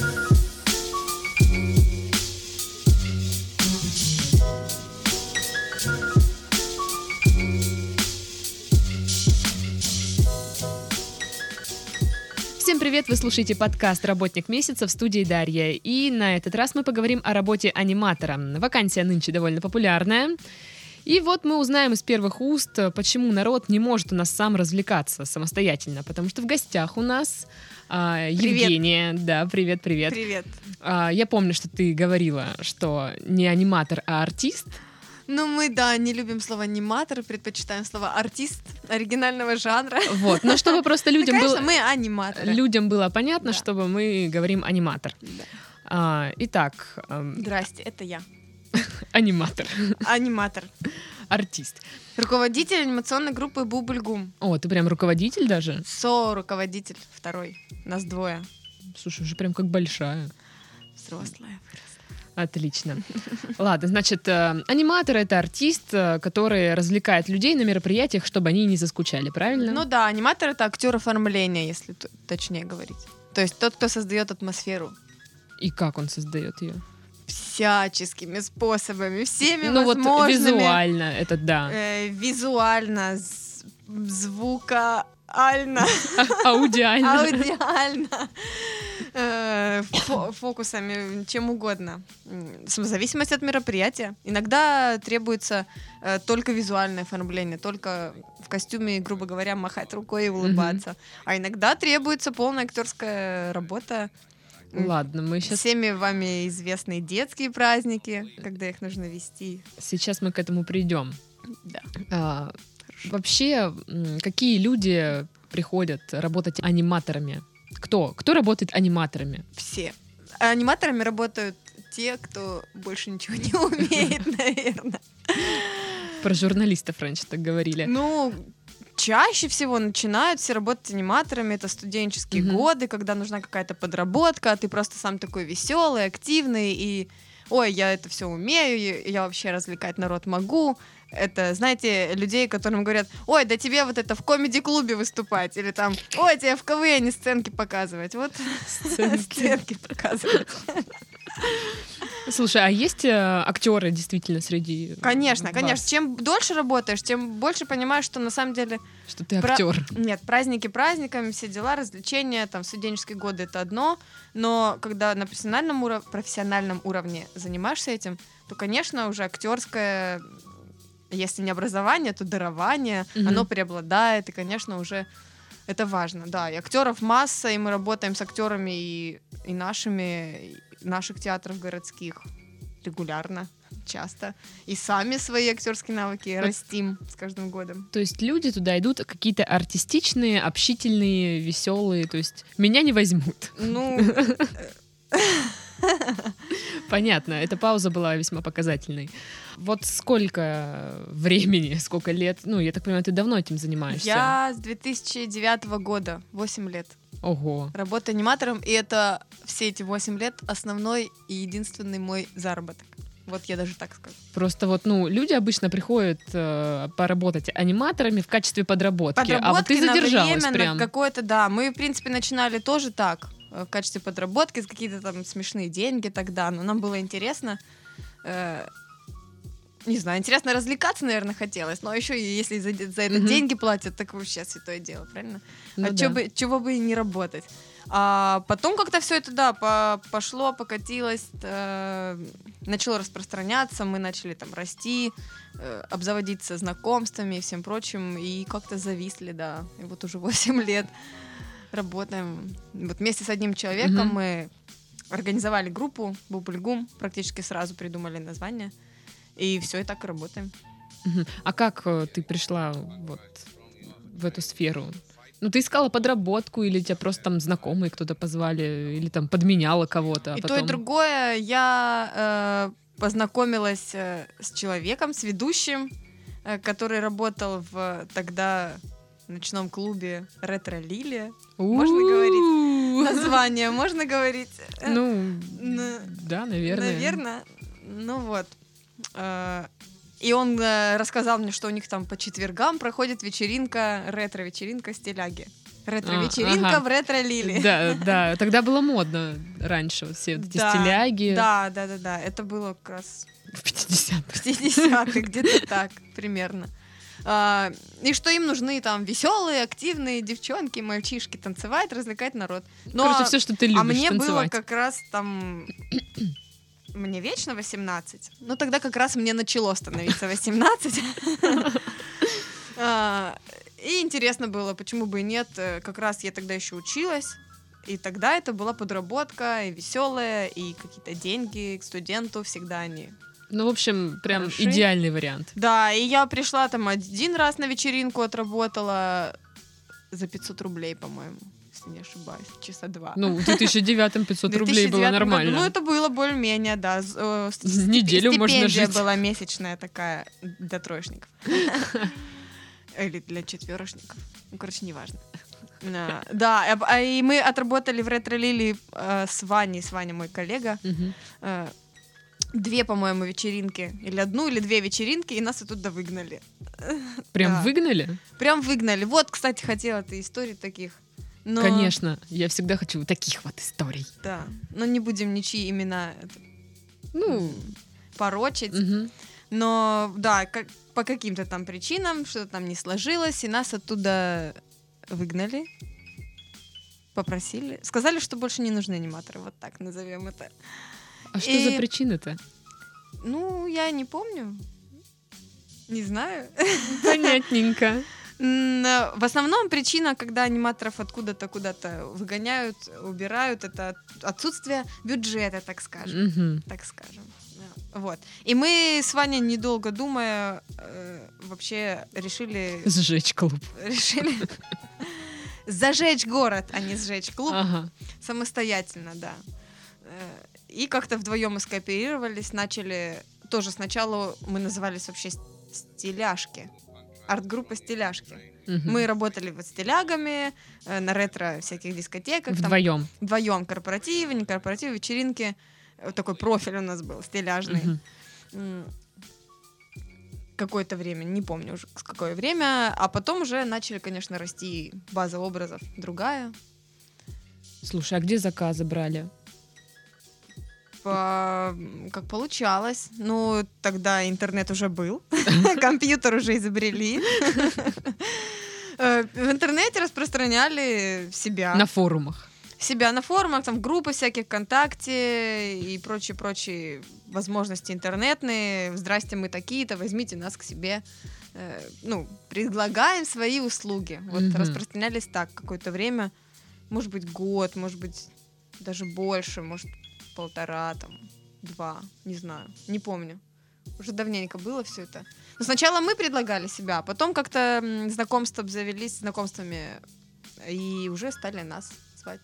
Всем привет! Вы слушаете подкаст «Работник месяца» в студии Дарья. И на этот раз мы поговорим о работе аниматора. Вакансия нынче довольно популярная. И вот мы узнаем из первых уст, почему народ не может у нас сам развлекаться самостоятельно. Потому что в гостях у нас а, Евгения. Да, привет, привет. Привет. А, я помню, что ты говорила, что не аниматор, а артист. Ну, мы, да, не любим слово аниматор, предпочитаем слово артист оригинального жанра. Вот, но чтобы просто Ну, людям было... конечно, мы аниматоры. Людям было понятно, Да. чтобы мы говорим аниматор. Да. А, итак, эм, Здрасте, это я. аниматор, Аниматор. артист. Руководитель анимационной группы Бубльгум. О, ты прям руководитель даже? Со-руководитель второй. Нас двое. Слушай, уже прям как большая. Взрослая. выросла. Отлично. Ладно, значит, э, аниматор это артист, э, который развлекает людей на мероприятиях, чтобы они не заскучали, правильно? Ну да, аниматор — это актер оформления, если точнее говорить. То есть тот, кто создает атмосферу И как он создает ее? Всяческими способами, всеми Ну вот возможными. визуально, это да. э, визуально, з- звукально, Аудиально. аудиально, э, фо- фокусами, чем угодно. Зависимости от мероприятия. Иногда требуется э, только визуальное оформление, только в костюме, грубо говоря, махать рукой и улыбаться. А иногда требуется полная актерская работа. Ладно, мы сейчас, Всеми вами известные детские праздники, когда их нужно вести. сейчас мы к этому придем. Да. А, вообще, какие люди приходят работать аниматорами? Кто? Кто работает аниматорами? Все. Аниматорами работают те, кто больше ничего не умеет, наверное. Про журналистов раньше так говорили. Ну, чаще всего начинают все работать аниматорами. Это студенческие Мгм. годы, когда нужна какая-то подработка, а ты просто сам такой веселый, активный и ой, я это все умею, я вообще развлекать народ могу. Это, знаете, людей, которым говорят, ой, да тебе вот это в комеди-клубе выступать, или там, ой, тебе в КВН сценки показывать. Вот сценки показывать. Слушай, а есть э, актеры действительно среди Конечно, вас? конечно. Чем дольше работаешь, тем больше понимаешь, что на самом деле Что ты Про- актер. Нет, праздники праздниками, все дела, развлечения, там, студенческие годы это одно, но когда на профессиональном, уров- профессиональном уровне занимаешься этим, то, конечно, уже актерское, если не образование, то дарование, Мгм. оно преобладает, и, конечно, уже это важно, да. И актеров масса, и мы работаем с актерами и, и нашими, и наших театров городских регулярно, часто. И сами свои актерские навыки Вот. растим с каждым годом. То есть люди туда идут какие-то артистичные, общительные, веселые. То есть меня не возьмут. Ну, Понятно, эта пауза была весьма показательной. Вот сколько времени, сколько лет? Ну, я так понимаю, ты давно этим занимаешься. Я с 2009 года, 8 лет, Ого. работаю аниматором, и это все эти 8 лет основной и единственный мой заработок. Вот я даже так скажу. Просто вот, ну, люди обычно приходят э, поработать аниматорами в качестве подработки. а вот Подработки ты на задержалась время, на прям. какое-то, да. Мы, в принципе, начинали тоже так, в качестве подработки, за какие-то там смешные деньги тогда, но нам было интересно. э, не знаю, интересно развлекаться, наверное, хотелось, но еще и если за, за это Мгм. деньги платят, так вообще святое дело, правильно? Ну а да. чё бы, чего бы и не работать. А потом как-то все это, да, по- пошло, покатилось, э, начало распространяться, мы начали там расти, э, обзаводиться знакомствами и всем прочим, и как-то зависли, да. И вот уже 8 лет работаем. Вот вместе с одним человеком Мгм. мы организовали группу Бубльгум, практически сразу придумали название. И все, и так и работаем. Мгм. А как э, ты пришла вот в эту сферу? Ну, ты искала подработку, или тебя просто там знакомые кто-то позвали, или там подменяла кого-то, а и то, потом... и другое. Я э, познакомилась э, с человеком, с ведущим, э, который работал в тогда ночном клубе Ретро Лилия. Можно У-у-у. Название можно говорить? Э, Ну, да, наверное. Наверное. Ну вот. Э, И он э, рассказал мне, что у них там по четвергам проходит вечеринка, ретро-вечеринка стиляги. Ретро-вечеринка ага. в ретро-лили. Да, да, тогда было модно раньше, вот все вот эти Да, стиляги Да, да, да, да. Это было как раз в 50-х. 50-х, где-то так примерно. А, и что им нужны там веселые, активные девчонки, мальчишки танцевать, развлекать народ. Ну, Короче, а- все, что ты любишь а мне было танцевать. как раз там... Мне вечно 18. Ну, тогда как раз мне начало становиться 18. А, И интересно было, почему бы и нет. Э, Как раз я тогда еще училась. И тогда это была подработка, и веселая, и какие-то деньги к студенту всегда они. Ну, в общем, прям Хороши. идеальный вариант. Да, и я пришла там один раз на вечеринку, отработала за 500 рублей, по-моему, если не ошибаюсь, часа два. Ну, в 2009 500 В рублей было 2009 нормально. году, ну, это было более-менее, да. э, с- неделю можно жить. была месячная такая для троечников. Или для четверошников. Ну, короче, неважно. А, Да, а- и мы отработали в ретро-лили э, с Ваней, с Ваней мой коллега, две, по-моему, вечеринки, или одну, или две вечеринки, и нас оттуда выгнали. Прям Да. выгнали? Прям выгнали. Вот, кстати, хотела ты историй таких. Но, Конечно, я всегда хочу таких вот историй. Да. Но не будем ничьи имена Ну, порочить. мгм. Но да, как, по каким-то там причинам что-то там не сложилось, и нас оттуда выгнали. Попросили. Сказали, что больше не нужны аниматоры. Вот так назовем это. А что И- за причины-то? Ну, я не помню. Не знаю. Понятненько. В основном причина, когда аниматоров откуда-то куда-то выгоняют, убирают, это отсутствие бюджета, так скажем. Мгм. Так скажем. Вот. И мы с Ваней, недолго думая, э, вообще решили, Сжечь клуб. решили зажечь город, а не сжечь клуб Ага. самостоятельно, да. Э, И как-то вдвоем мы скооперировались, начали... Тоже сначала мы назывались вообще с- стиляшки. Арт-группа стиляшки. Мы работали вот стилягами э, на ретро всяких дискотеках. там Вдвоем. вдвоем корпоративы, не корпоративы, вечеринки. Вот такой профиль у нас был, стиляжный. Какое-то время, не помню уже с какое время. А потом уже начали, конечно, расти база образов другая. Слушай, а где заказы брали? По- Как получалось. Ну, тогда интернет уже был, компьютер уже изобрели. Э, В интернете распространяли себя. На форумах. себя на форумах, там группы всяких ВКонтакте и прочие-прочие возможности интернетные. Здрасте, мы такие-то, возьмите нас к себе. Э, ну, предлагаем свои услуги. Вот Мгм. распространялись так какое-то время, может быть, год, может быть, даже больше, может, полтора, там, два, не знаю, не помню. Уже давненько было все это. Но сначала мы предлагали себя, а потом как-то знакомства обзавелись знакомствами и уже стали нас звать.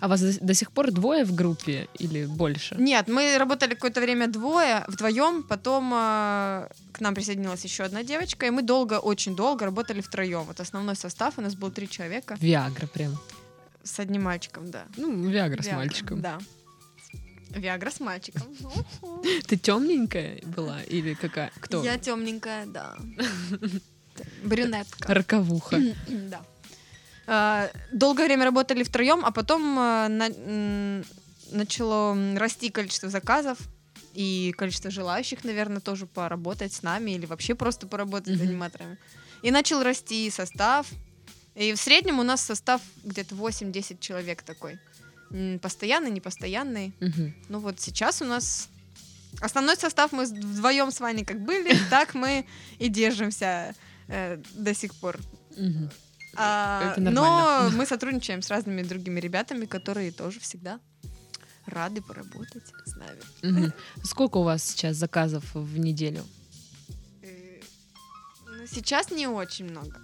А вас до, до сих пор двое в группе или больше? Нет, мы работали какое-то время двое, вдвоем, потом э, к нам присоединилась еще одна девочка, и мы долго, очень долго работали втроем. Вот основной состав у нас был три человека Виагра прям. с одним мальчиком, да. Ну, Виагра с мальчиком. Да. Виагра с мальчиком. Ты темненькая была или какая? Кто? Я темненькая, да. Брюнетка. Роковуха. Да. А, Долгое время работали втроем, а потом м, начало расти количество заказов и количество желающих, наверное, тоже поработать с нами или вообще просто поработать с аниматорами. И начал расти состав. И в среднем у нас состав где-то 8-10 человек такой. Постоянный, непостоянный. Мгм. Ну вот сейчас у нас основной состав мы вдвоем с Ваней как были, так мы и держимся э, до сих пор. Мгм. А, но мы сотрудничаем с разными другими ребятами, которые тоже всегда рады поработать с нами. Мгм. Сколько у вас сейчас заказов в неделю? Э, ну, сейчас не очень много.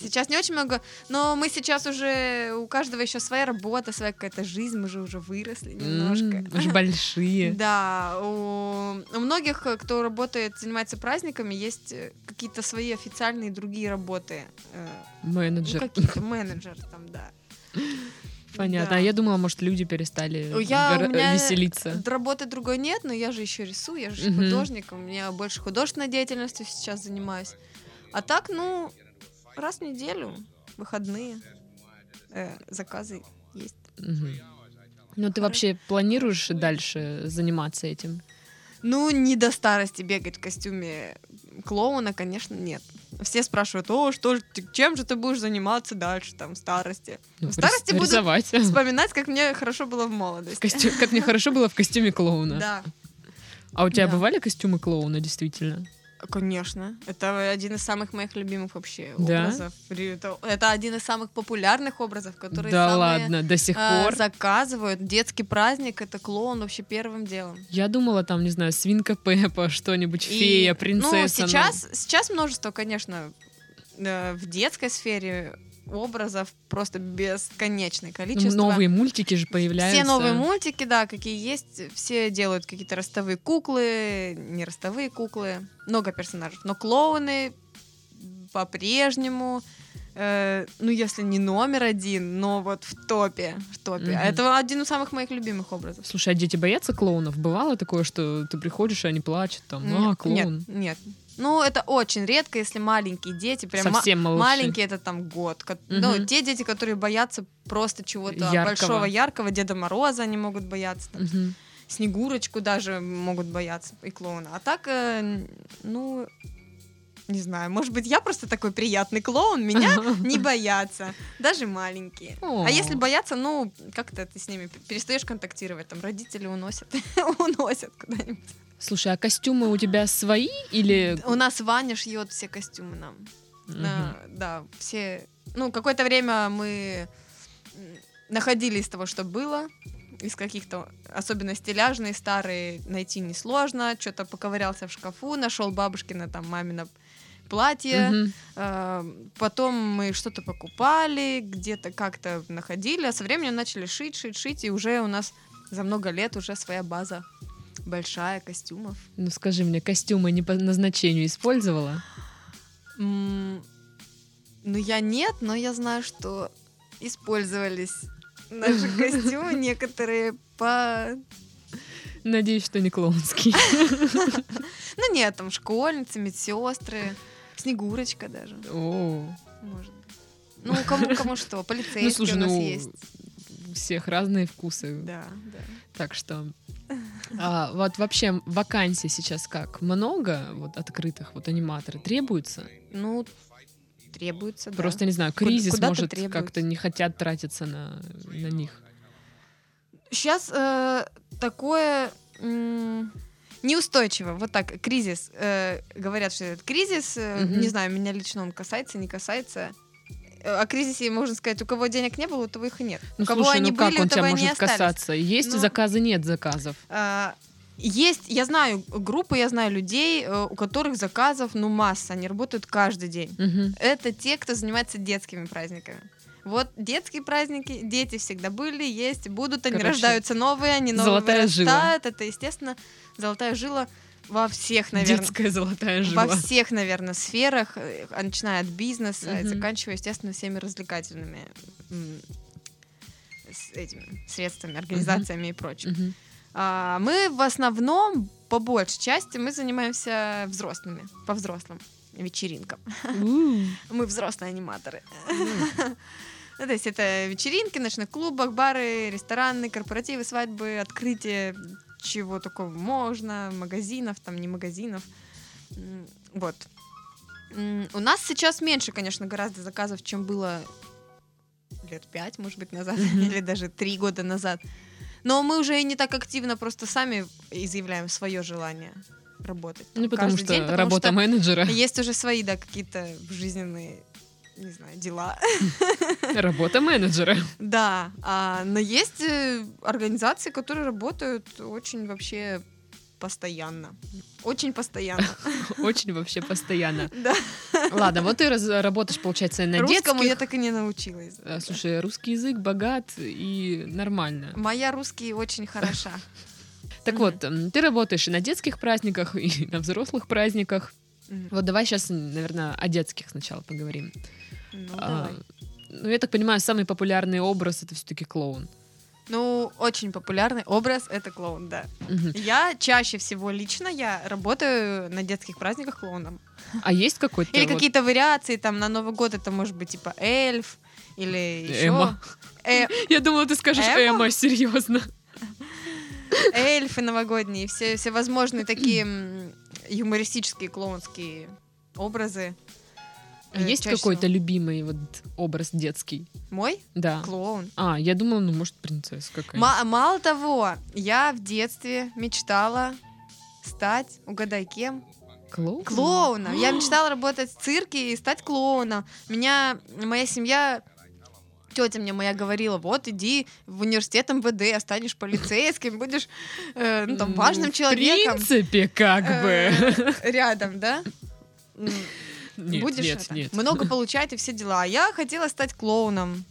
Сейчас не очень много, но мы сейчас уже у каждого еще своя работа, своя какая-то жизнь, мы же уже выросли немножко. Уже большие. Да, у, у многих, кто работает, занимается праздниками, есть э, какие-то свои официальные другие работы. э, Ну, Менеджер. какие-то менеджер там, да. Понятно. Да. А я думала, может, люди перестали Я, у р- меня веселиться. работы другой нет, но я же еще рисую, я же Мгм. художник, у меня больше художественной деятельностью сейчас занимаюсь. А так, ну, раз в неделю, выходные. э, заказы есть. Мгм. Ну, ты вообще планируешь дальше заниматься этим? Ну, не до старости бегать в костюме клоуна, конечно, нет. Все спрашивают, о, что ты- чем же ты будешь заниматься дальше, там, в старости? Ну, В старости буду. Вспоминать, как мне хорошо было в В молодости. костю- Как мне хорошо было в костюме клоуна. Да, А у тебя Да. бывали костюмы клоуна, действительно? Конечно. Это один из самых моих любимых вообще Да? образов. Это, один из самых популярных образов, которые да самые, ладно, до сих э, пор. заказывают. Детский праздник — это клоун вообще первым делом. Я думала, там, не знаю, свинка Пеппа, что-нибудь, И, фея, принцесса. Ну, сейчас, сейчас множество, конечно, э, в детской сфере образов просто бесконечное ну, количество. новые мультики же появляются. Все новые мультики, да, какие есть, все делают какие-то ростовые куклы, не ростовые куклы, много персонажей. Но клоуны по-прежнему, э, ну, если не номер один, но вот в топе, в топе. Мгм. это один из самых моих любимых образов. Слушай, а дети боятся клоунов? Бывало такое, что ты приходишь, и они плачут, там, а, клоун. Нет, нет. Ну, это очень редко, если маленькие дети, прям ма- Совсем малыши. маленькие, это там год. ко- Ну, те дети, которые боятся просто чего-то Яркого. большого, яркого, Деда Мороза они могут бояться, там, Мгм. Снегурочку даже могут бояться, и клоуна. А так, э, ну, не знаю, может быть, я просто такой приятный клоун, меня не боятся, даже маленькие. О. А если боятся, ну, как-то ты с ними перестаешь контактировать, там родители уносят, уносят куда-нибудь. Слушай, а костюмы у тебя свои или... У нас Ваня шьет все костюмы нам. Мгм. На- да, все. Ну, какое-то время мы находили из того, что было. Из каких-то, особенно стиляжные, старые, найти несложно. Что-то поковырялся в шкафу, нашел бабушкина, там, мамино платье. Мгм. А, Потом мы что-то покупали, где-то как-то находили, а со временем начали шить, шить, шить, и уже у нас за много лет уже своя база большая костюмов. Ну скажи мне, костюмы не по назначению использовала? М, Ну, я нет, но я знаю, что использовались наши костюмы некоторые по... Надеюсь, что не клоунский. Ну, нет, там школьницы, медсестры, Снегурочка даже, О, может. Ну, кому, кому что, полицейские Ну слушай, у нас ну есть. Всех разные вкусы. Да, да. Так что а, вот вообще вакансий сейчас как? Много вот открытых вот аниматоры требуется? Ну, требуется, да. Просто не знаю, Куда- кризис куда-то может как-то не хотят тратиться на, на них. Сейчас э, такое неустойчиво. Вот так, кризис. Э, говорят, что это кризис. э, Мгм. Не знаю, меня лично он касается, не касается. Э, О кризисе можно сказать, у кого денег не было, у того их и нет. Ну у кого слушай, они ну как были, он тебя может касаться? Есть Ну- заказы, нет заказов. А, Есть, я знаю группы, я знаю людей, э, у которых заказов, ну, масса, они работают каждый день. Мгм. Это те, кто занимается детскими праздниками. Вот детские праздники, дети всегда были, есть, будут, они Короче, рождаются новые, они новые золотая жила. вырастают. Это, естественно, золотая жила во всех, наверное, Детская золотая во жила. всех, наверное, сферах, э, а начиная от бизнеса и Мгм. заканчивая, естественно, всеми развлекательными с этими средствами, организациями и прочим. Мгм. А, мы в основном, по большей части, мы занимаемся взрослыми, по взрослым вечеринкам. Мы взрослые аниматоры. Ну, то есть это вечеринки, ночных клубах, бары, рестораны, корпоративы, свадьбы, открытие чего такого можно, магазинов, там не магазинов. Вот. У нас сейчас меньше, конечно, гораздо заказов, чем было лет пять, может быть, назад, или даже три года назад. Но мы уже и не так активно просто сами изъявляем свое желание работать. там Ну, потому что день, потому работа что менеджера, есть уже свои, да, какие-то жизненные, не знаю, дела. работа менеджера. Да, а, но есть э, организации, которые работают очень вообще постоянно. Очень постоянно. Очень вообще постоянно. Да. Ладно, вот ты работаешь, получается, на Русскому я детских. так и не научилась. Э, Слушай, русский язык богат и нормально. Моя русский очень хороша. Так вот, ты работаешь и на детских праздниках, и на взрослых праздниках. Вот давай сейчас, наверное, о детских сначала поговорим. Ну, А, давай. ну, я так понимаю, самый популярный образ это все-таки клоун. Ну, очень популярный образ — это клоун, да. Мгм. Я чаще всего лично я работаю на детских праздниках клоуном. А есть какой-то Или вот какие-то вариации, там, на Новый год это может быть типа эльф, или еще... Эма. Я думала, ты скажешь Эма? Эма, серьезно. эльфы новогодние, все, все возможные такие юмористические клоунские образы. А Э, есть какой-то всего. любимый вот образ детский? Мой Да. клоун. А, я думала, ну, может, принцесса какая-то. Ма- мало того, я в детстве мечтала стать, угадай кем, Клоун? клоуном. Я мечтала работать в цирке и стать клоуном. Меня, моя семья, тетя мне моя говорила, вот иди в университет МВД, станешь полицейским, будешь э, ну, там, важным В человеком. принципе, как бы. Э, Рядом, да? Нет, Будешь нет, это, нет. много получать и все дела. А я хотела стать клоуном.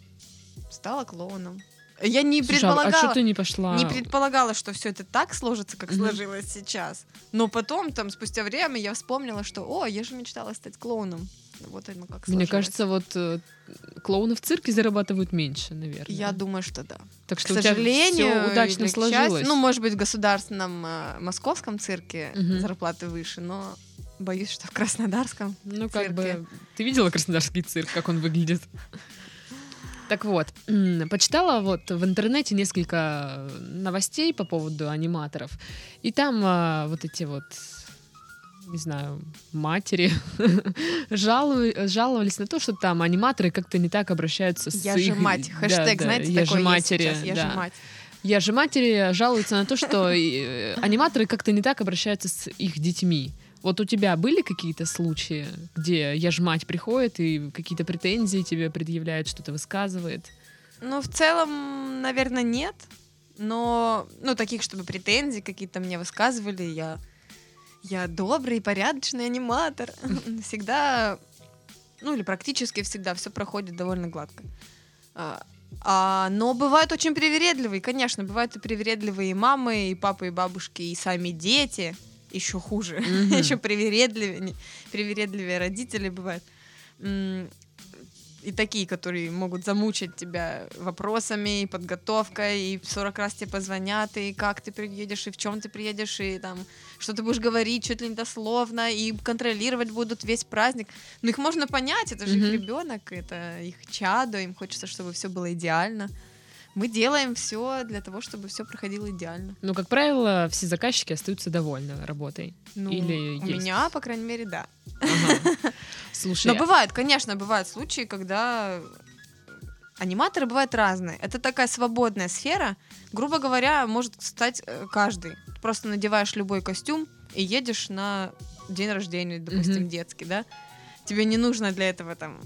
Стала клоуном. Я не Слушай, а- а предполагала. что ты не пошла? Не предполагала, что все это так сложится, как Мгм. сложилось сейчас. Но потом, там, спустя время, я вспомнила, что, о, я же мечтала стать клоуном. Вот оно как Мне сложилось. кажется, вот э, клоуны в цирке зарабатывают меньше, наверное. Я думаю, что да. Так К что у тебя сожалению, удачно счастью, сложилось. ну, может быть, в государственном э, московском цирке Мгм. зарплаты выше, но боюсь, что в краснодарском. Ну, как цирке. бы... Ты видела Краснодарский цирк, как он выглядит? Так вот, почитала вот в интернете несколько новостей по поводу аниматоров, и там а, вот эти вот, не знаю, матери жалу- жаловались на то, что там аниматоры как-то не так обращаются с Я их... же мать. Да, Хэштег, да, знаете, я такой же есть матери, сейчас. Я да. же мать. Я же матери жалуются на то, что э, аниматоры как-то не так обращаются с их детьми. Вот у тебя были какие-то случаи, где я ж мать приходит и какие-то претензии тебе предъявляет, что-то высказывает? Ну, в целом, наверное, нет. Но, ну, таких, чтобы претензий какие-то мне высказывали, я, я добрый, порядочный аниматор. Всегда, ну, или практически всегда все проходит довольно гладко. А, а, но бывают очень привередливые, конечно, бывают и привередливые и мамы, и папы, и бабушки, и сами дети. Еще хуже. Мгм. Еще привередливее, привередливее родители бывают. И такие, которые могут замучить тебя вопросами, и подготовкой, и 40 раз тебе позвонят, и как ты приедешь, и в чем ты приедешь, и там, что ты будешь говорить чуть ли не дословно, и контролировать будут весь праздник. Но их можно понять, это же Мгм. их ребенок, это их чадо, им хочется, чтобы все было идеально. Мы делаем все для того, чтобы все проходило идеально. Ну, как правило, все заказчики остаются довольны работой. Ну, Или у есть? меня, по крайней мере, да. Ага. Слушай, Но бывает, конечно, бывают случаи, когда аниматоры бывают разные. Это такая свободная сфера. Грубо говоря, может стать э, каждый. Ты просто надеваешь любой костюм и едешь на день рождения, допустим, Мгм. детский, да? Тебе не нужно для этого там,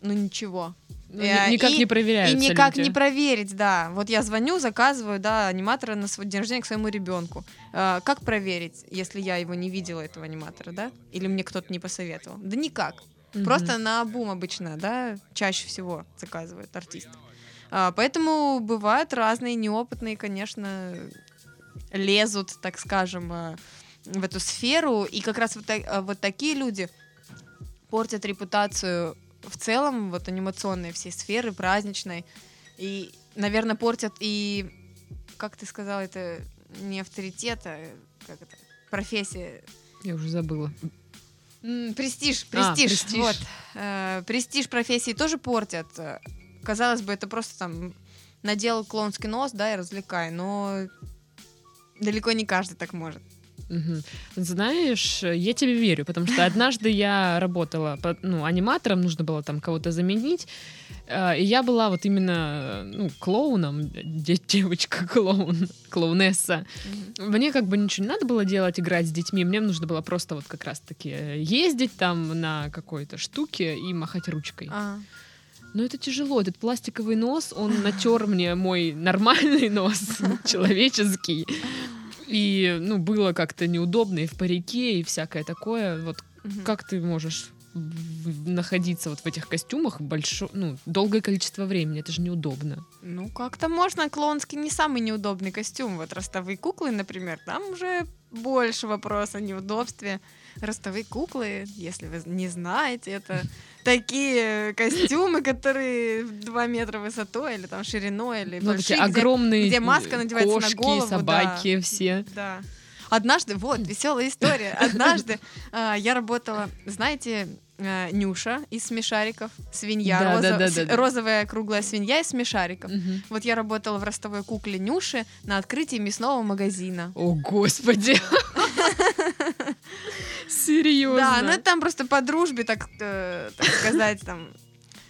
ну ничего. Ну, э, ни- никак и- не проверяются И никак люди. не проверить, да. Вот я звоню, заказываю, да, аниматора на свой день рождения к своему ребенку. Э, как проверить, если я его не видела, этого аниматора, да? Или мне кто-то не посоветовал? Да никак. Мгм. Просто на бум обычно, да, чаще всего заказывают артисты. А, поэтому бывают разные неопытные, конечно, лезут, так скажем, а, в эту сферу. И как раз вот, вот такие люди портят репутацию в целом вот анимационной всей сферы, праздничной. И, наверное, портят и, как ты сказала, это не авторитет, а как это, профессия, Я уже забыла. М, Престиж, А, престиж, престиж. вот. Э, Престиж профессии тоже портят. Э, Казалось бы, это просто там надел клоунский нос, да, и развлекай, но далеко не каждый так может. Знаешь, я тебе верю, потому что однажды я работала ну, аниматором, нужно было там кого-то заменить, э, и я была вот именно ну, клоуном, де- девочка-клоун, клоунесса. Мне как бы ничего не надо было делать, играть с детьми, мне нужно было просто вот как раз-таки ездить там на какой-то штуке и махать ручкой. А, Но это тяжело, этот пластиковый нос, он натер мне мой нормальный нос, человеческий. И, ну, было как-то неудобно и в парике, и всякое такое. Вот мгм. как ты можешь находиться вот в этих костюмах большое, ну, долгое количество времени? Это же неудобно. Ну, как-то можно. Клоунский не самый неудобный костюм. Вот ростовые куклы, например, там уже больше вопрос о неудобстве. Ростовые куклы, если вы не знаете, это такие костюмы, которые в 2 метра высотой или там шириной, или Ну, большие, такие где- огромные где маска надевается на кошки, голову, да. собаки все. Да. Однажды, вот, веселая история. Однажды а, я работала, знаете, а, Нюша из смешариков, свинья, Да, да, роза- да, с- да, да. розовая круглая свинья из смешариков. Мгм. Вот я работала в ростовой кукле Нюши на открытии мясного магазина. О, господи. Серьезно. Да, ну это там просто по дружбе, так, э, так сказать, там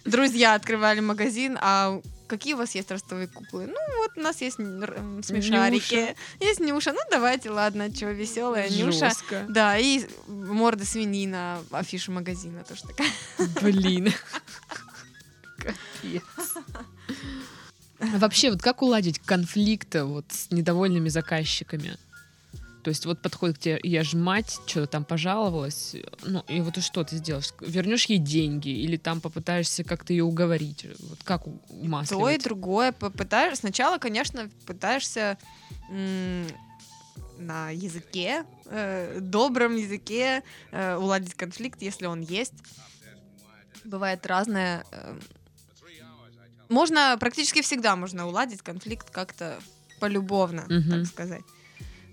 друзья открывали магазин, а какие у вас есть ростовые куклы? Ну вот у нас есть смешарики, Нюша. есть Нюша, ну давайте, ладно, что веселая Нюша. Да, и морда свиньи на афише магазина тоже такая. Блин. Капец. Вообще, вот как уладить конфликты вот с недовольными заказчиками? То есть вот подходит к тебе, я ж мать, что-то там пожаловалась, ну и вот и что ты сделаешь? Вернешь ей деньги или там попытаешься как-то ее уговорить? Вот как у- То и умасливать? другое. Попытаешь, сначала, конечно, пытаешься на языке, э, добром языке э, уладить конфликт, если он есть. Бывает разное. э, можно, практически всегда можно уладить конфликт как-то полюбовно, Мгм. так сказать.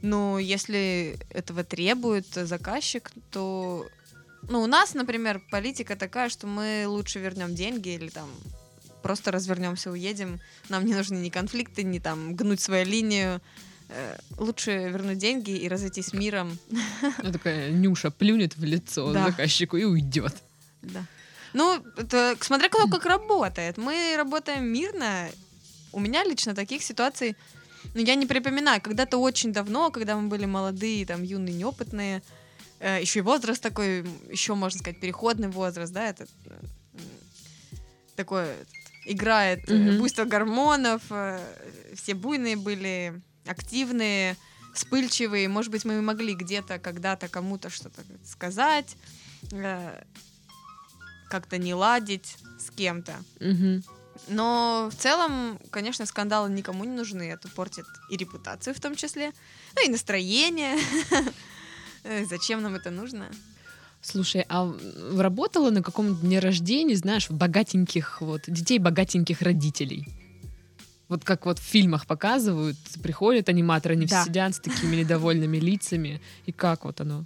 Но если этого требует заказчик, то... Ну, у нас, например, политика такая, что мы лучше вернем деньги или там просто развернемся, уедем. Нам не нужны ни конфликты, ни там гнуть свою линию. Э, Лучше вернуть деньги и разойтись миром. Ну, такая Нюша плюнет в лицо Да. заказчику и уйдет. Да. Ну, это смотря кто как работает. Мы работаем мирно. У меня лично таких ситуаций, ну, я не припоминаю. Когда-то очень давно, когда мы были молодые, там, юные, неопытные, еще и возраст такой, еще, можно сказать, переходный возраст, да, это э, м, такое играет э, Мгм. буйство гормонов, э, все буйные были, активные, вспыльчивые. Может быть, мы могли где-то, когда-то кому-то что-то сказать, э, как-то не ладить с кем-то. Мгм. Но в целом, конечно, скандалы никому не нужны. Это портит и репутацию в том числе, ну и настроение. Э, Зачем нам это нужно? Слушай, а работала на каком дне рождения, знаешь, богатеньких, вот, детей богатеньких родителей? Вот как вот в фильмах показывают, приходят аниматоры, они все Да. сидят с такими недовольными лицами, и как вот оно?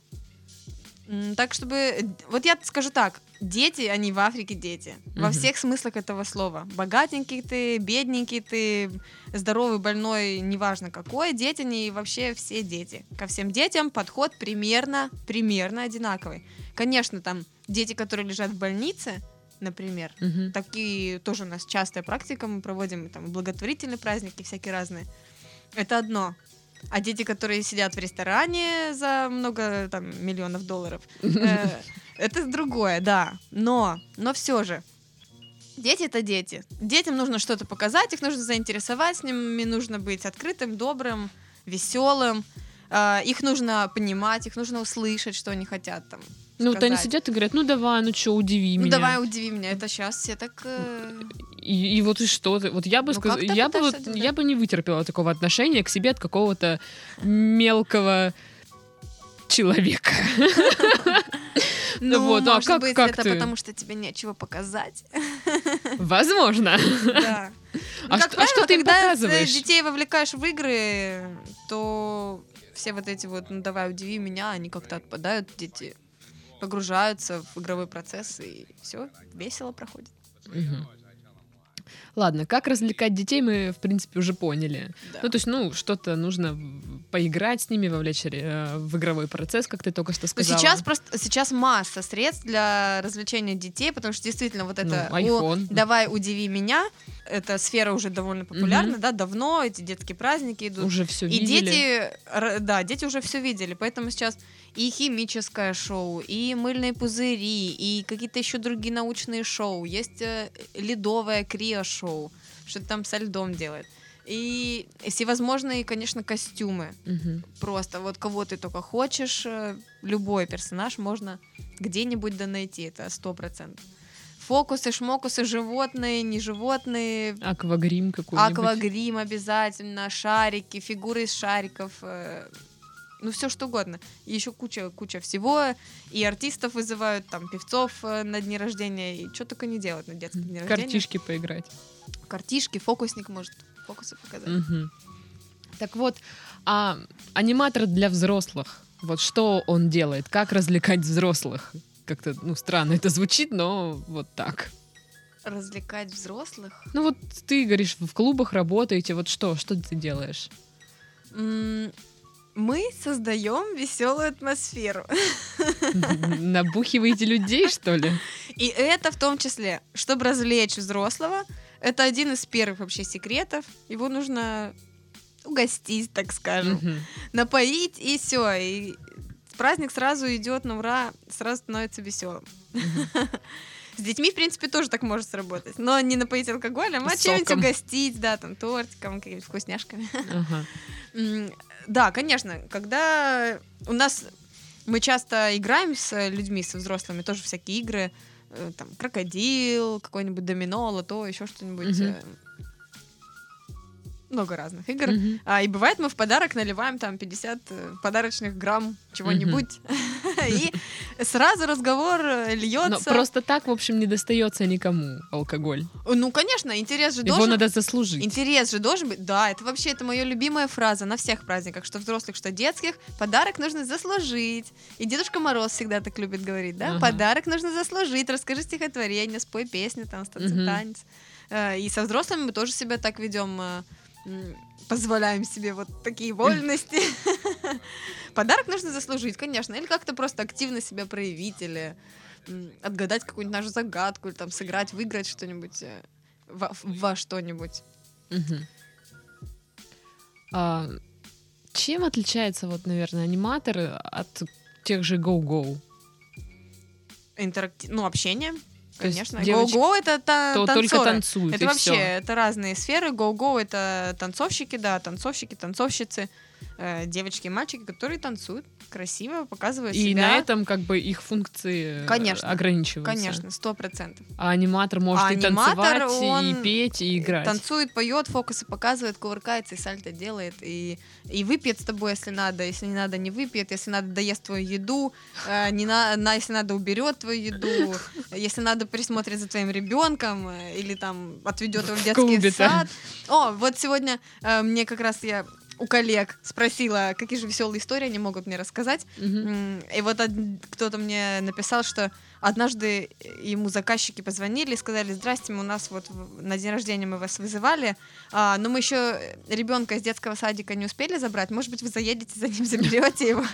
Так, чтобы... Вот я скажу так. Дети, они в Африке дети. Во всех смыслах этого слова. Богатенький ты, бедненький ты, здоровый, больной, неважно какой. Дети, они вообще все дети. Ко всем детям подход примерно, примерно одинаковый. Конечно, там дети, которые лежат в больнице, например, Мгм. такие тоже у нас частая практика, мы проводим там благотворительные праздники всякие разные. Это одно. А дети, которые сидят в ресторане за много там миллионов долларов, э, это другое, да. Но, но все же, дети это дети. Детям нужно что-то показать, их нужно заинтересовать, с ними нужно быть открытым, добрым, веселым. Э, Их нужно понимать, их нужно услышать, что они хотят там. Ну вот они сказать. сидят и говорят, ну давай, ну что, удиви Ну меня. давай удиви меня, это сейчас все так. э, И, и вот и что ты? Вот я бы Ну, сказала, я бы, вот- я бы не вытерпела такого отношения к себе от какого-то мелкого человека. Ну, вот, а может как- быть, как это ты? потому что тебе нечего показать. Возможно. Да. А Ну, как что- а что ты им когда показываешь? детей вовлекаешь в игры, то все вот эти вот, ну давай, удиви меня, они как-то отпадают, дети погружаются в игровой процесс, и все, весело проходит. Мгм. Ладно, как развлекать детей, мы, в принципе, уже поняли. Да. Ну, то есть, ну, что-то нужно поиграть с ними, вовлечь э, в игровой процесс, как ты только что Но сказала. сейчас просто сейчас масса средств для развлечения детей, потому что действительно вот это Ну, iPhone. давай удиви меня, эта сфера уже довольно популярна, да, давно эти детские праздники идут. Уже все И видели. дети, р- да, дети уже все видели, поэтому сейчас и химическое шоу, и мыльные пузыри, и какие-то еще другие научные шоу. Есть э, ледовое крио-шоу, что там со льдом делает. И всевозможные, конечно, костюмы. Мгм. Просто вот кого ты только хочешь, э, любой персонаж можно где-нибудь да найти, это сто процентов. Фокусы, шмокусы, животные, не животные, Аквагрим какой-нибудь. Аквагрим обязательно, шарики, фигуры из шариков. Ну все что угодно. И еще куча, куча всего, и артистов вызывают, там, певцов э, на дни рождения, и что только не делают на детском дне рождения. Картишки поиграть. Картишки, фокусник может фокусы показать. Мгм. Так вот, а аниматор для взрослых, вот что он делает? Как развлекать взрослых? Как-то, ну, странно это звучит, но вот так. Развлекать взрослых? Ну вот ты говоришь, в клубах работаете, вот что, что ты делаешь? Мы создаем веселую атмосферу. Набухиваете людей, что ли? И это в том числе, чтобы развлечь взрослого, это один из первых вообще секретов. Его нужно угостить, так скажем, напоить и все. И праздник сразу идет на ура, сразу становится веселым. С детьми, в принципе, тоже так может сработать. Но не напоить алкоголем, а чем-нибудь угостить, да, там, тортиком, какими-нибудь вкусняшками. Ага. Да, конечно, когда у нас мы часто играем с людьми, со взрослыми, тоже всякие игры, э, там, крокодил, какой-нибудь домино, лото, еще что-нибудь. Мгм. Много разных игр. Мгм. А, и бывает, мы в подарок наливаем там 50 э, подарочных грамм чего-нибудь. И сразу разговор э, Но льется. просто так, в общем, не достается никому алкоголь. Ну, конечно, интерес же Его должен надо заслужить. Интерес же должен быть. Да, это вообще это моя любимая фраза на всех праздниках, что взрослых, что детских. Подарок нужно заслужить. И Дедушка Мороз всегда так любит говорить, да? Ага. Подарок нужно заслужить. Расскажи стихотворение, спой песню, там, танец. Э, И со взрослыми мы тоже себя так ведем. Позволяем себе вот такие вольности. Подарок нужно заслужить, конечно. Или как-то просто активно себя проявить, или отгадать какую-нибудь нашу загадку, или там сыграть, выиграть что-нибудь э, во, во что-нибудь. А, чем отличается, вот, наверное, аниматоры от тех же Go-Go? интерактив, ну, общение, конечно. Go-Go это та- То только танцоры. танцуют, Это вообще, всё. это разные сферы. Go-Go это танцовщики, да, танцовщики, танцовщицы, э, девочки и мальчики, которые танцуют красиво, показывают И себя. на этом как бы их функции э, Конечно. ограничиваются. Конечно, сто процентов. А аниматор может А и аниматор, танцевать, и он петь, и играть. Танцует, поет, фокусы показывает, кувыркается и сальто делает. И, и выпьет с тобой, если надо. Если не надо, не выпьет. Если надо, доест твою еду. э, не на, на- если надо, уберет твою еду. Если надо, присмотрит за твоим ребенком. э, или там отведет его в детский сад. О, вот сегодня э, мне как раз я у коллег спросила, какие же веселые истории они могут мне рассказать. М, И вот од- кто-то мне написал, что однажды ему заказчики позвонили и сказали, здрасте, мы у нас вот на день рождения мы вас вызывали, а, но мы еще ребенка из детского садика не успели забрать, может быть, вы заедете за ним, заберете его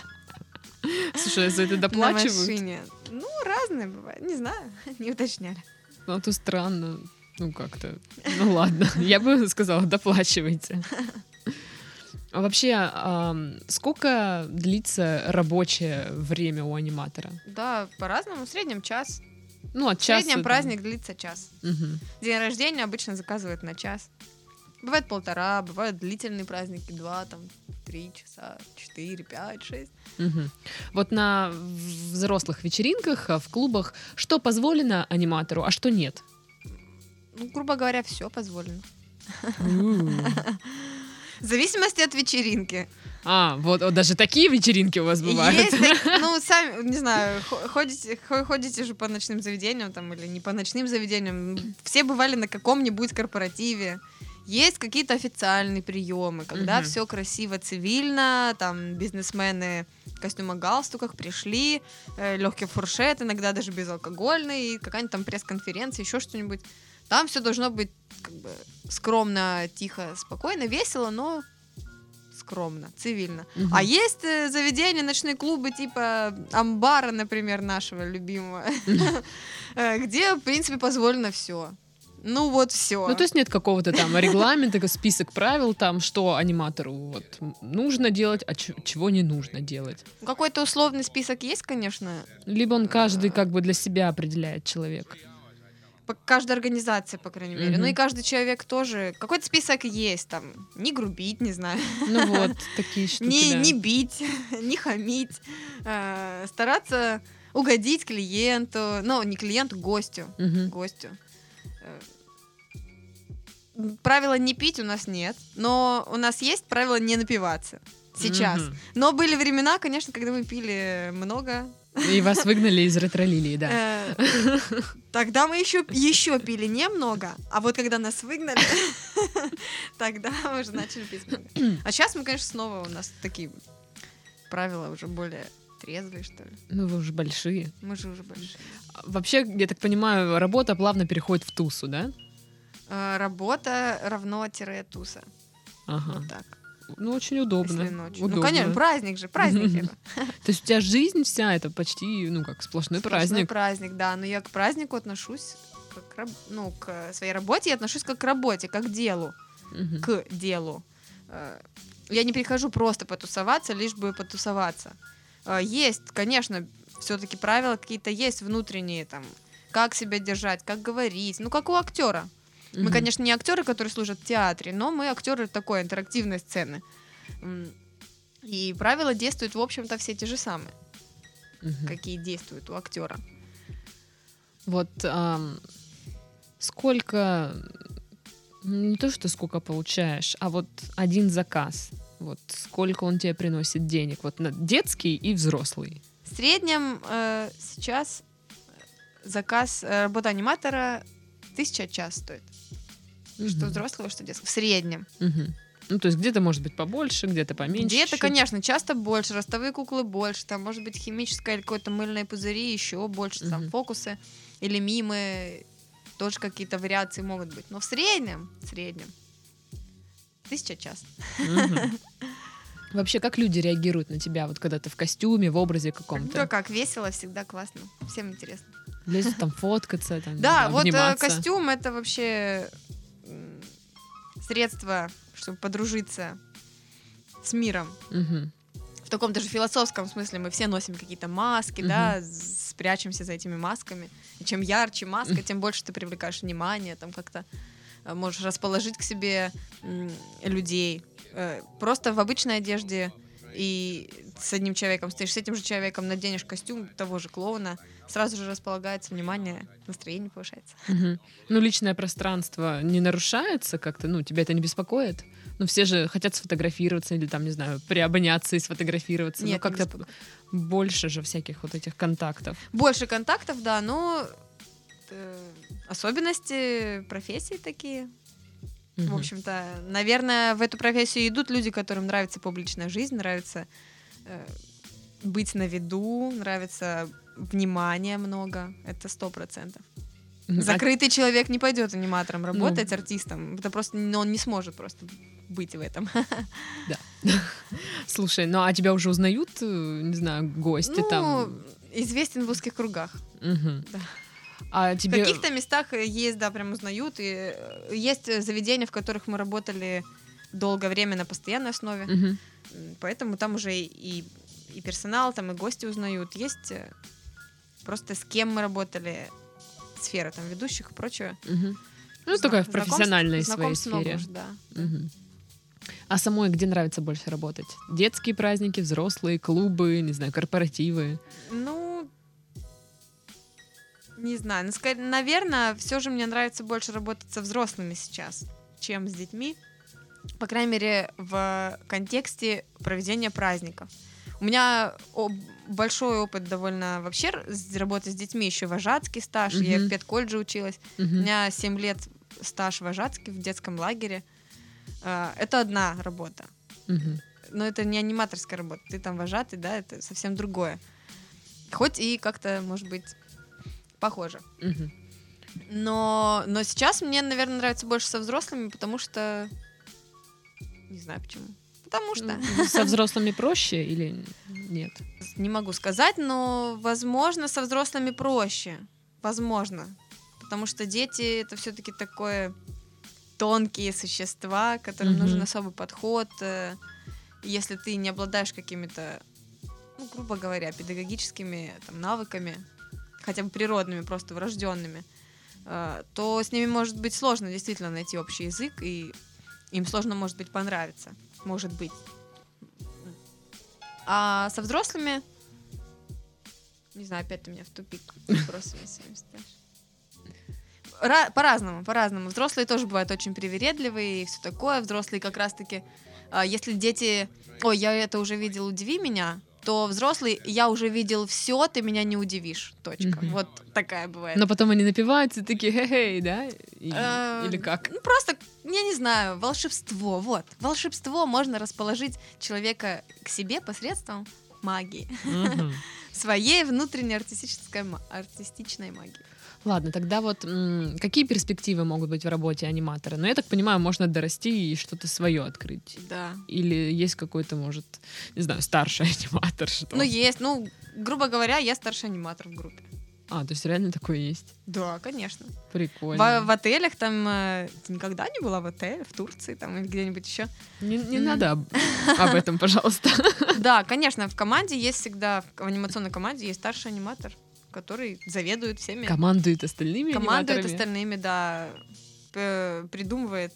Слушай, а за это на доплачивают? машине. Ну, разные бывают, не знаю, не уточняли. Ну, это странно. Ну, как-то. Ну, ладно. Я бы сказала, доплачивайте. А вообще, сколько длится рабочее время у аниматора? Да, по-разному, в среднем час. Ну, от В часа. среднем там. праздник длится час. Мгм. День рождения обычно заказывают на час. Бывает полтора, бывают длительные праздники, два, там, три часа, четыре, пять, шесть. Мгм. Вот на взрослых вечеринках, а, в клубах, что позволено аниматору, а что нет? Ну, грубо говоря, все позволено. В зависимости от вечеринки. А, вот, вот даже такие вечеринки у вас бывают. Есть, так- ну, сами, не знаю, хо- ходите, хо- ходите же по ночным заведениям там или не по ночным заведениям. Все бывали на каком-нибудь корпоративе. Есть какие-то официальные приемы, когда Мгм. все красиво, цивильно, там бизнесмены в костюмах галстуках пришли, легкий фуршет, иногда даже безалкогольный, какая-нибудь там пресс-конференция, еще что-нибудь. Там все должно быть как бы скромно, тихо, спокойно, весело, но скромно, цивильно. Мгм. А есть э, заведения, ночные клубы типа амбара, например, нашего любимого, э, где, в принципе, позволено все. Ну вот все. Ну, то есть нет какого-то там регламента, список правил, там, что аниматору вот нужно делать, а чего не нужно делать. Какой-то условный список есть, конечно. Либо он каждый как бы для себя определяет человек. По- Каждая организация, по крайней мере. Мгм. Ну и каждый человек тоже. Какой-то список есть там. Не грубить, не знаю. Ну вот, такие штуки, не, да. не бить, не хамить. э, стараться угодить клиенту. Ну, не клиенту, гостю. Мгм. гостю. Э, Правила не пить у нас нет, но у нас есть правило не напиваться. сейчас. Мгм. Но были времена, конечно, когда мы пили много. И вас выгнали из ретро-лилии, да. Э, Тогда мы еще, еще пили немного, а вот когда нас выгнали, тогда мы уже начали пить много. А сейчас мы, конечно, снова у нас такие правила уже более трезвые, что ли. Ну, вы уже большие. Мы же уже большие. Вообще, я так понимаю, работа плавно переходит в тусу, да? Э, Работа равно тире туса. Ага. Вот так. Ну, очень удобно. Если ночью. Ну, Удобно. конечно, праздник же, праздник это. То есть у тебя жизнь вся это почти, ну, как сплошной Сплошной праздник. праздник, да. Но я к празднику отношусь как ну, к своей работе, я отношусь как к работе, как к делу. К делу. Э, Я не прихожу просто потусоваться, лишь бы потусоваться. Э, Есть, конечно, все-таки правила какие-то есть внутренние, там, как себя держать, как говорить, ну, как у актера. Мы, Мгм. конечно, не актеры, которые служат в театре, но мы актеры такой интерактивной сцены. И правила действуют, в общем-то, все те же самые, Мгм. какие действуют у актера. Вот ам, сколько, не то что сколько получаешь, а вот один заказ, вот сколько он тебе приносит денег, вот на детский и взрослый. В среднем э, сейчас заказ э, работы аниматора тысяча час стоит. Что Мгм. взрослого, что детского. В среднем. Мгм. Ну, то есть где-то может быть побольше, где-то поменьше. Где-то, чуть-чуть. конечно, часто больше. Ростовые куклы больше. Там может быть химическое или какое-то мыльные пузыри, еще больше. Там Мгм. фокусы или мимы. Тоже какие-то вариации могут быть. Но в среднем, в среднем, тысяча час. Вообще, как люди реагируют на тебя, вот когда ты в костюме, в образе Да каком-то? как весело, всегда классно. Всем интересно. Лезут там фоткаться, там, Да, вот э, обниматься. костюм это вообще м, средство, чтобы подружиться с миром. Мгм. В таком даже философском смысле мы все носим какие-то маски, да, с- спрячемся за этими масками. И чем ярче маска, тем больше ты привлекаешь внимание, там как-то э, можешь расположить к себе м, людей. Э, Просто в обычной одежде и с одним человеком стоишь, с этим же человеком наденешь костюм того же клоуна, сразу же располагается внимание, настроение повышается. Мгм. Ну, личное пространство не нарушается как-то? Ну, тебя это не беспокоит? Ну, все же хотят сфотографироваться или там, не знаю, приобняться и сфотографироваться. Нет, ну, не как-то беспокоит. больше же всяких вот этих контактов. Больше контактов, да, но э, особенности профессии такие. В Мгм. общем-то, наверное, в эту профессию идут люди, которым нравится публичная жизнь, нравится э, быть на виду, нравится внимание много. Это сто процентов. А- Закрытый человек не пойдет аниматором работать, артистом. Это просто ну, он не сможет просто быть в этом. Слушай, ну а тебя уже узнают, э, не знаю, гости Ну, там? известен в узких кругах. Мгм. да. А В тебе... каких-то местах э, есть, да, прям узнают. И э, есть заведения, в которых мы работали долгое время на постоянной основе. М, Поэтому там уже и, и персонал, там и гости узнают. Есть э, просто с кем мы работали, сфера там ведущих и прочее. Мгм. Ну, Зна- такая в профессиональной своей знакомств много сфере. уже, да. Мгм. А самой где нравится больше работать? Детские праздники, взрослые, клубы, не знаю, корпоративы? Ну, не знаю. Ну, наверное, все же мне нравится больше работать со взрослыми сейчас, чем с детьми. По крайней мере, в контексте проведения праздников. У меня большой опыт довольно вообще работы с детьми, еще вожатский стаж. Я Мгм. в педколледже училась. У Мгм. меня 7 лет стаж вожатский в детском лагере. А, Это одна работа. Мгм. Но это не аниматорская работа. Ты там вожатый, да, это совсем другое. Хоть и как-то, может быть, похоже. Мгм. Но, но сейчас мне, наверное, нравится больше со взрослыми, потому что... Не знаю почему. Потому что... Со взрослыми проще или нет? Не могу сказать, но, возможно, со взрослыми проще. Возможно. Потому что дети — это все-таки такое тонкие существа, которым Мгм. нужен особый подход. э, Если ты не обладаешь какими-то, ну, грубо говоря, педагогическими там, навыками, хотя бы природными, просто врожденными, э, то с ними может быть сложно действительно найти общий язык, и им сложно, может быть, понравиться. Может быть. А со взрослыми, не знаю, опять ты меня в тупик вопросами по-разному, по-разному. Взрослые тоже бывают очень привередливые и все такое. Взрослые как раз-таки а, если дети... Ой, я это уже видел, удиви меня, то взрослый, я уже видел все, ты меня не удивишь. Точка. Мгм. Вот такая бывает. Но потом они напиваются такие, хе-хей, да? И- Э, Или как? Ну, просто, я не знаю, волшебство, вот. Волшебство можно расположить человека к себе посредством магии. Мгм. Своей внутренней артистической, артистичной магии. Ладно, тогда вот какие перспективы могут быть в работе аниматора? Ну, я так понимаю, можно дорасти и что-то свое открыть. Да. Или есть какой-то, может, не знаю, старший аниматор, что? Ну, есть. Ну, грубо говоря, я старший аниматор в группе. А, то есть реально такое есть? Да, конечно. Прикольно. В, в отелях там... э, никогда не была в отеле, в Турции там или где-нибудь еще? Не, не М. надо об, об этом, пожалуйста. Да, конечно, в команде есть всегда, в анимационной команде есть старший аниматор, который заведует всеми. Командует остальными командует остальными, да, придумывает.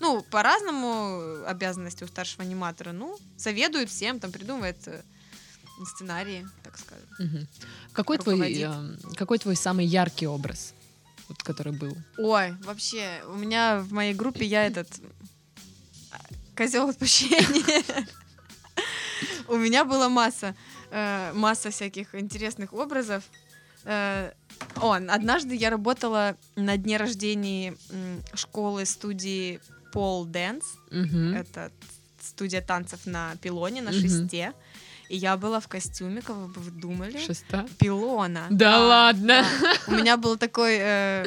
Ну, по-разному обязанности у старшего аниматора. Ну, заведует всем, там придумывает э, сценарии, так скажем. Мгм. Какой твой, эм, какой твой самый яркий образ, вот, который был? Ой, вообще, у меня в моей группе я этот козел отпущения. У меня была масса, э, масса всяких интересных образов. Э, О, однажды я работала на дне рождения школы студии Пол Дэнс. Мгм. Это студия танцев на пилоне, на Мгм. шесте. И я была в костюме, кого бы вы думали? Шеста? Пилона. Да ладно? да. У меня был такой... э,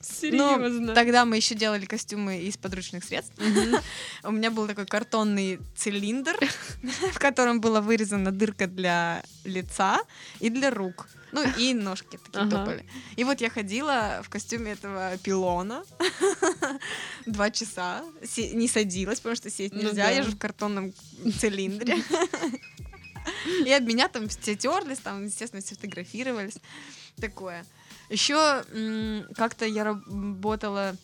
Серьезно? ну, тогда мы еще делали костюмы из подручных средств. У меня был такой картонный цилиндр, в котором была вырезана дырка для лица и для рук. Ну и ножки такие Ага. топали. И вот я ходила в костюме этого пилона два часа, не садилась, потому что сесть Ну нельзя, да. я же в картонном цилиндре. И об меня там все терлись, там, естественно, все фотографировались. Такое. Еще как-то я работала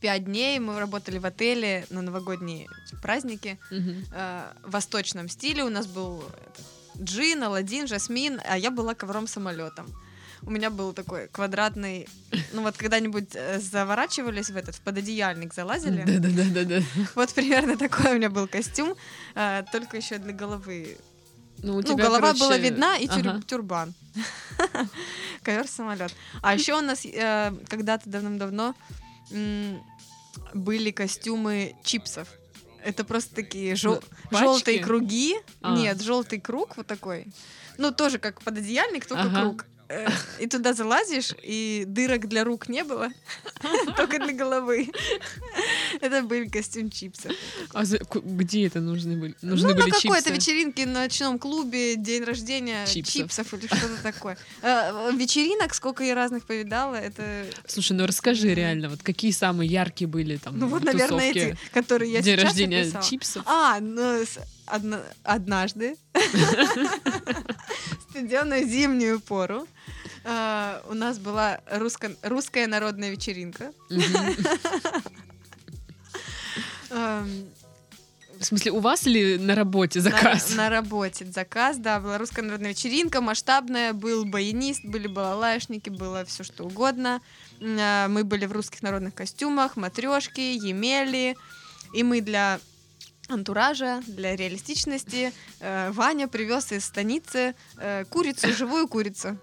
пять дней, мы работали в отеле на новогодние праздники э, в восточном стиле. У нас был джин, Аладдин, Жасмин, а я была ковром-самолетом. У меня был такой квадратный... Ну вот когда-нибудь э, заворачивались в этот, в пододеяльник залазили? Да-да-да-да-да. Вот примерно такой у меня был костюм, э, только еще для головы. Ну, у Ну, тебя, голова короче, была видна и тюрь- ага. тюрбан. Ковер самолет. А еще у нас э, когда-то давным-давно м, были костюмы чипсов. Это просто такие жел- желтые круги. А. Нет, желтый круг вот такой. Ну, тоже как пододеяльник, только Ага. круг. Э, И туда залазишь, и дырок для рук не было, только для головы. Это был костюм чипсов. А где это нужны были? Нужны ну, на какой-то вечеринке на ночном клубе, день рождения Чипсов. или что-то такое. Э, Вечеринок, сколько я разных повидала, это... Слушай, ну расскажи реально, вот какие самые яркие были там Ну вот, наверное, эти, которые я День сейчас рождения чипсов? А, ну, одно- однажды, в студеную зимнюю пору, э, у нас была русско- русская народная вечеринка. Эм, В смысле, у вас или на работе На- заказ? На, работе заказ, да, была русская народная вечеринка, масштабная, был баянист, были балалайшники, было все что угодно. А, Мы были в русских народных костюмах, матрешки, емели, и мы для антуража, для реалистичности э, Ваня привез из станицы э, курицу, живую курицу.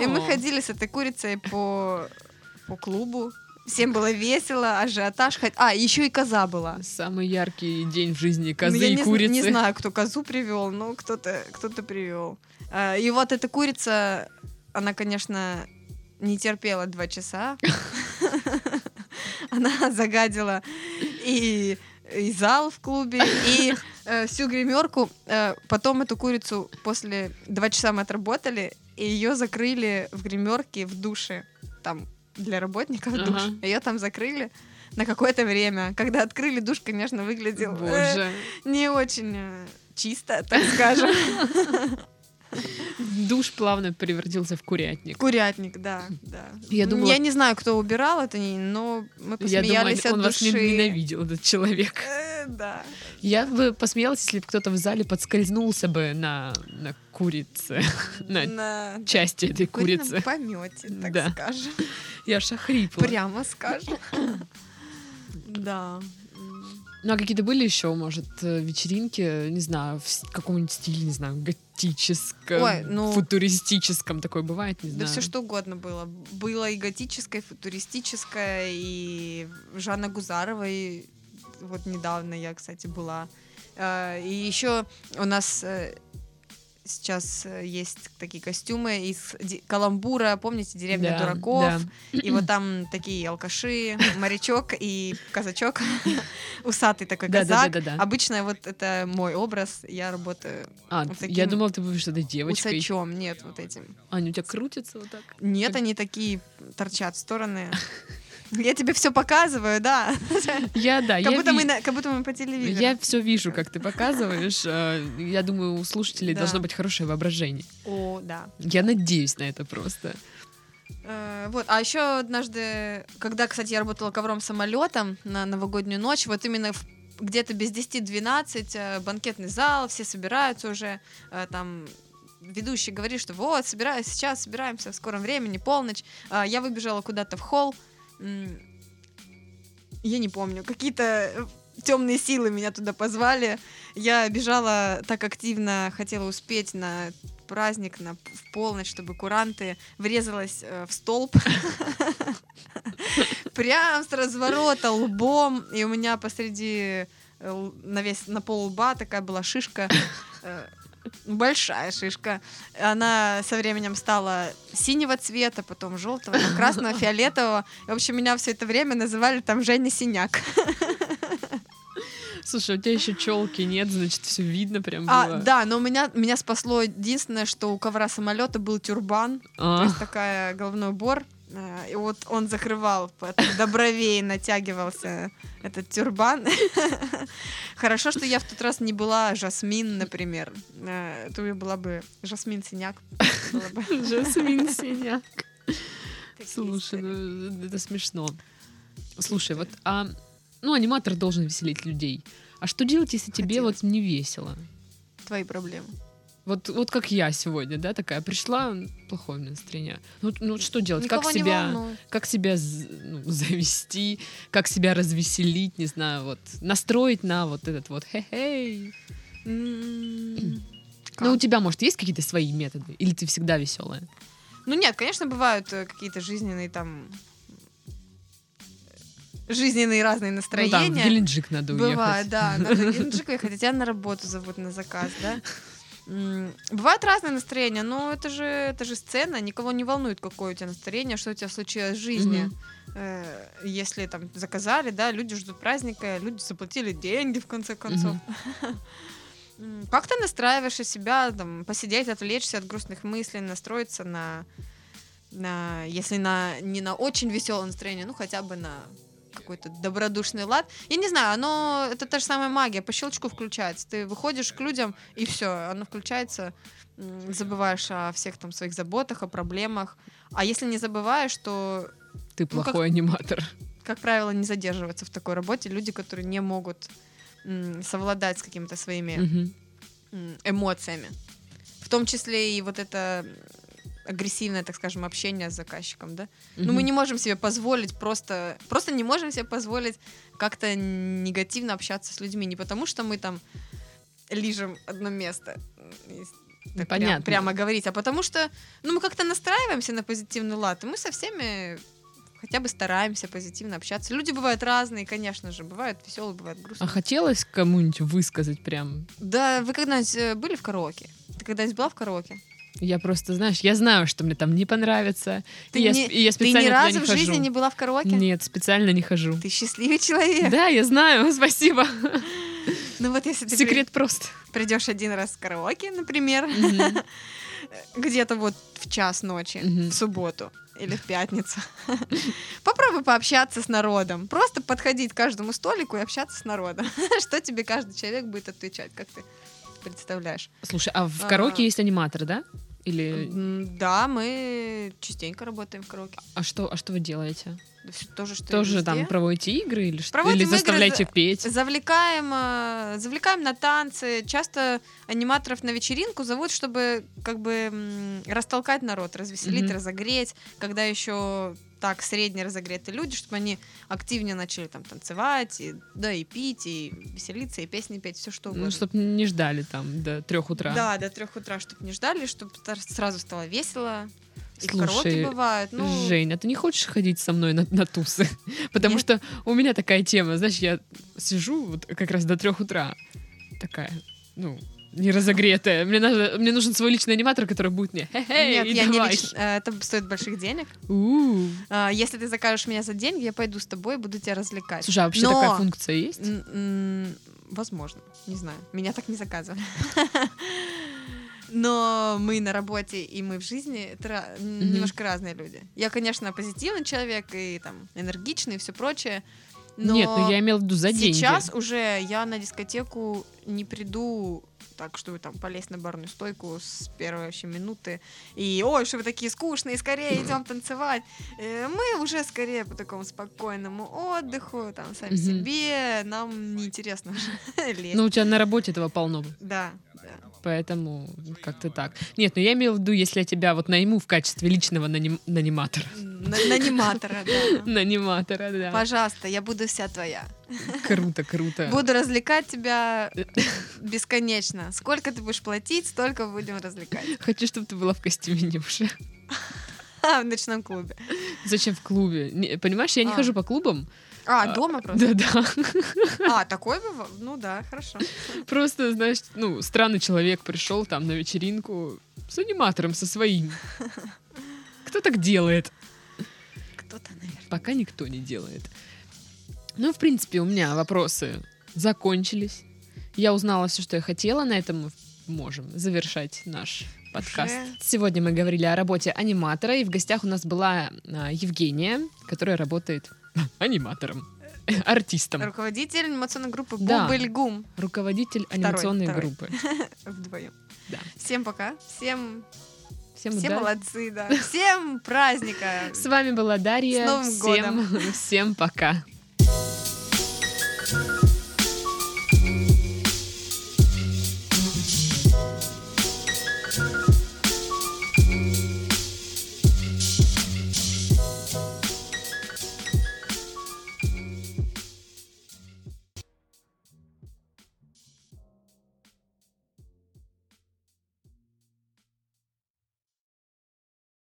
И мы ходили с этой курицей по, по клубу. Всем было весело, ажиотаж. хот- А, еще и коза была. Самый яркий день в жизни Ну, козы я и не, курицы. не знаю, кто козу привел, но кто-то кто привел. А, И вот эта курица, она, конечно, не терпела два часа. Она загадила и, и зал в клубе, и э, всю гримерку. Э, потом эту курицу после два часа мы отработали, и ее закрыли в гримерке в душе. Там для работников душ. Ага. Ее там закрыли на какое-то время. Когда открыли душ, конечно, выглядел э, Боже. не очень э, чисто, так скажем. Душ плавно превратился в курятник. Курятник, да, да. Я думала- не знаю, кто убирал это, но мы Я думаю, посмеялись от он вас души. ненавидел, этот человек. Э, Да. Я бы посмеялась, если бы кто-то в зале подскользнулся бы на, на курице, на На части этой курицы. помете, так Да. скажем. Я аж охрипла. Прямо скажем. Да. Ну, а какие-то были еще, может, э, вечеринки, не знаю, в каком-нибудь стиле, не знаю, готическом, Ой, ну- футуристическом такое бывает, не Да знаю. все что угодно было. Было и готическое, и футуристическое, и Жанна Гузарова, и вот недавно я, кстати, была. Э, И еще у нас э, сейчас э, есть такие костюмы из каламбура, помните, деревня Да, дураков. да. И вот там такие алкаши, морячок и казачок, усатый такой Да, да, казак. да, да, да. Обычно вот это мой образ, я работаю А, вот я таким думала, ты будешь этой девочкой. усачом, нет, вот этим. Аня, у тебя крутится вот так? Нет, они такие торчат в стороны. Я тебе все показываю, да. Я, да, Как я будто, ви- мы на- как будто мы по телевизору. Я все вижу, как ты показываешь. э, Я думаю, у слушателей Да. должно быть хорошее воображение. О, да. Я надеюсь на это просто. Э, Вот, а еще однажды, когда, кстати, я работала ковром самолетом на новогоднюю ночь, вот именно в- где-то без 10-12 э, банкетный зал, все собираются уже, там ведущий говорит, что вот, собираюсь сейчас, собираемся в скором времени, полночь. Я выбежала куда-то в холл, я не помню, какие-то темные силы меня туда позвали. Я бежала так активно, хотела успеть на праздник на, в полночь, чтобы куранты врезалась э, в столб. Прям с разворота лбом. И у меня посреди э, на весь на пол лба такая была шишка. Большая шишка. Она со временем стала синего цвета, потом желтого, потом красного, фиолетового. И, в общем, меня все это время называли там Женя Синяк. Слушай, у тебя еще челки нет, значит, все видно прям А, было. да, но меня, меня спасло единственное, что у ковра самолета был тюрбан. А, То есть такая головной убор. Э, И вот он закрывал до бровей, натягивался этот тюрбан. Хорошо, что я в тот раз не была Жасмин, например. Э, То я была бы Жасмин Синяк. Жасмин Синяк. Слушай, ну это смешно. Слушай, вот, а, ну, аниматор должен веселить людей. А что делать, если тебе вот не весело? Твои проблемы. Вот, вот как я сегодня, да, такая пришла, плохое у меня настроение. Ну, ну что делать? Никого как себя, волнует. как себя ну, завести, как себя развеселить, не знаю, вот настроить на вот этот вот хе-хей. Ну, у тебя, может, есть какие-то свои методы? Или ты всегда веселая? Ну нет, конечно, бывают э, какие-то жизненные там э, жизненные разные Ну, настроения. там, в Геленджик надо уехать. Бывает, да. Надо в Геленджик уехать, а тебя на работу зовут на заказ, да? Бывают разные настроения, но это же, это же сцена, никого не волнует, какое у тебя настроение, что у тебя случилось в жизни. Э, Если там заказали, да, люди ждут праздника, люди заплатили деньги, в конце концов. М, Как ты настраиваешь себя, там, посидеть, отвлечься от грустных мыслей, настроиться на, на если на, не на очень веселое настроение, ну хотя бы на какой-то добродушный лад. Я не знаю, оно это та же самая магия, по щелчку включается. Ты выходишь к людям, и все, оно включается, забываешь о всех там своих заботах, о проблемах. А если не забываешь, то, Ты Ну, как- плохой аниматор. как правило, не задерживаются в такой работе люди, которые не могут совладать с какими-то своими м, эмоциями. В том числе и вот это агрессивное, так скажем, общение с заказчиком, да? Ну, мы Мгм. не можем себе позволить просто... Просто не можем себе позволить как-то негативно общаться с людьми. Не потому, что мы там лижем одно место. Ну, так прям- понятно. прямо говорить. А потому что ну, мы как-то настраиваемся на позитивный лад, и мы со всеми хотя бы стараемся позитивно общаться. Люди бывают разные, конечно же. Бывают веселые, бывают А грустные. хотелось кому-нибудь высказать прям? Да, вы когда-нибудь э, были в караоке? Ты когда-нибудь была в караоке? Я просто, знаешь, я знаю, что мне там не понравится. Ты и, я, не- сп- и я Ты специально ни туда разу не в хожу. жизни не была в караоке? Нет, специально не хожу. Ты счастливый человек. Да, я знаю, спасибо. Ну вот если ты Секрет прост. придешь один раз в караоке, например, Мгм. где-то вот в час ночи, Мгм. в субботу или в пятницу, попробуй пообщаться с народом. Просто подходить к каждому столику и общаться с народом. Что тебе каждый человек будет отвечать, как ты представляешь? Слушай, а в А. караоке есть аниматор, да? Или Да, мы частенько работаем в караоке. а что, а что вы делаете? Да всё то же, что Тоже там везде. проводите игры или что? Проводим или игры заставляете за- петь? Завлекаем, э, завлекаем на танцы. Часто аниматоров на вечеринку зовут, чтобы как бы растолкать народ, развеселить, Мгм. разогреть. Когда еще так средне разогретые люди, чтобы они активнее начали там танцевать, и, да, и пить, и веселиться, и песни петь, все что угодно. Ну, чтобы не ждали там до трех утра. Да, до трех утра, чтобы не ждали, чтобы сразу стало весело. И Слушай, бывают. Ну, Жень, а ты не хочешь ходить со мной на, на тусы? Потому Нет. что у меня такая тема, знаешь, я сижу вот как раз до трех утра, такая, ну, не разогретая. Мне, надо, мне нужен свой личный аниматор, который будет мне «Хе-хей, Нет, я не давай». лично- э, это стоит больших денег. У-у. А, Если ты закажешь меня за деньги, я пойду с тобой и буду тебя развлекать. Слушай, а вообще Но- такая функция есть? Возможно, не знаю. Меня так не заказывали. Но мы на работе и мы в жизни это м, немножко разные люди. Я, конечно, позитивный человек и там энергичный и все прочее. Но Нет, ну я имел в виду за деньги. сейчас уже я на дискотеку не приду так, чтобы там полезть на барную стойку с первой вообще минуты. И ой, что вы такие скучные, скорее идем танцевать. Э, Мы уже скорее по такому спокойному отдыху, там сами себе, нам неинтересно уже лезть. Ну, у тебя на работе этого полно. да, да. Поэтому как-то так. Нет, ну я имел в виду, если я тебя вот найму в качестве личного наним- наниматора. На- Наниматора, да. Наниматора, да. Пожалуйста, я буду вся твоя. Круто, круто. Буду развлекать тебя бесконечно. Сколько ты будешь платить, столько будем развлекать. Хочу, чтобы ты была в костюме Нюши. А, в ночном клубе. Зачем в клубе? Не- понимаешь, я не А. хожу по клубам. А, А, дома просто? Да-да. А, такой бывал? Ну да, хорошо. Просто, знаешь, ну, странный человек пришел там на вечеринку с аниматором, со своим. Кто так делает? Кто-то, наверное. Пока никто не делает. Ну, в принципе, у меня вопросы закончились. Я узнала все, что я хотела. На этом мы можем завершать наш подкаст. Уже? Сегодня мы говорили о работе аниматора, и в гостях у нас была а, Евгения, которая работает аниматором, артистом, Руководитель анимационной группы Да. Бубель Гум. руководитель анимационной второй. группы. Вдвоем. Да. Всем пока. Всем, Всем все удачи. молодцы, да. Всем праздника. С вами была Дарья. С Новым всем, всем пока. you